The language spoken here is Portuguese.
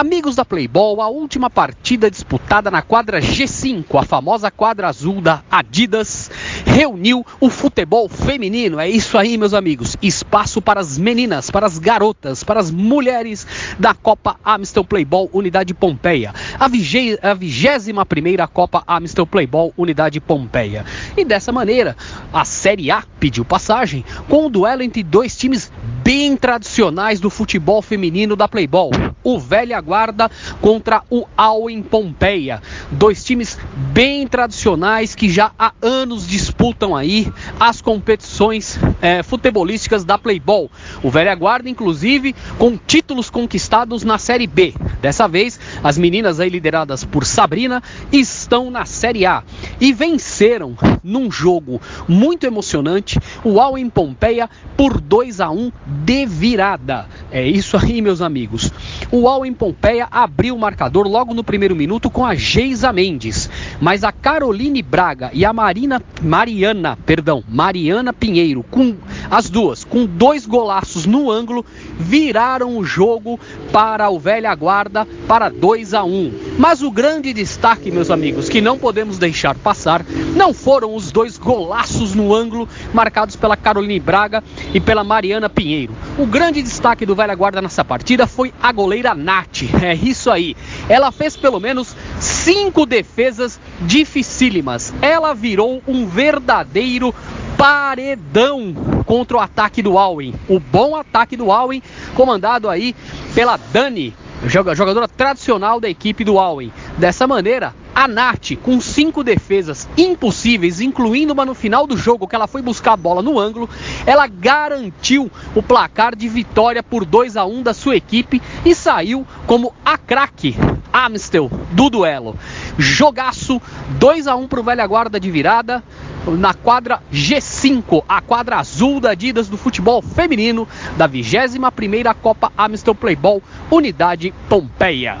Amigos da Playboy, a última partida disputada na quadra G5, a famosa quadra azul da Adidas, reuniu o futebol feminino. É isso aí, meus amigos. Espaço para as meninas, para as garotas, para as mulheres da Copa Amstel Playball Unidade Pompeia. A, vigésima primeira Copa Amstel Playball Unidade Pompeia. E dessa maneira, a Série A pediu passagem com o um duelo entre dois times bem tradicionais do futebol feminino da Playball. O Velha Guarda contra o Alwen Pompeia. Dois times bem tradicionais que já há anos disputam aí as competições é, futebolísticas da Playball. O Velha Guarda, inclusive, com títulos conquistados na Série B. Dessa vez, as meninas aí lideradas por Sabrina estão na Série A e venceram num jogo muito emocionante o Alwen Pompeia por 2 a 1 de virada. É isso aí, meus amigos. O Alwen Pompeia abriu o marcador logo no primeiro minuto com a Geisa Mendes, mas a Caroline Braga e a Marina Mariana, perdão, Mariana Pinheiro, com as duas, com dois golaços no ângulo, viraram o jogo para o Velha Guarda para 2 a 1. Mas o grande destaque, meus amigos, que não podemos deixar passar, não foram os dois golaços no ângulo marcados pela Caroline Braga e pela Mariana Pinheiro. O grande destaque do Velha Guarda nessa partida foi a goleira Nath. É isso aí. Ela fez pelo menos cinco defesas dificílimas. Ela virou um verdadeiro paredão contra o ataque do Alwyn. O bom ataque do Alwyn, comandado aí pela Dani, jogadora tradicional da equipe do Alwyn. Dessa maneira, a Nath, com cinco defesas impossíveis, incluindo uma no final do jogo que ela foi buscar a bola no ângulo, ela garantiu o placar de vitória por 2 a 1 da sua equipe e saiu como a craque Amstel do duelo. Jogaço 2 a 1 para o Velha Guarda de virada na quadra G5, a quadra azul da Adidas do futebol feminino da 21ª Copa Amstel Playball Unidade Pompeia.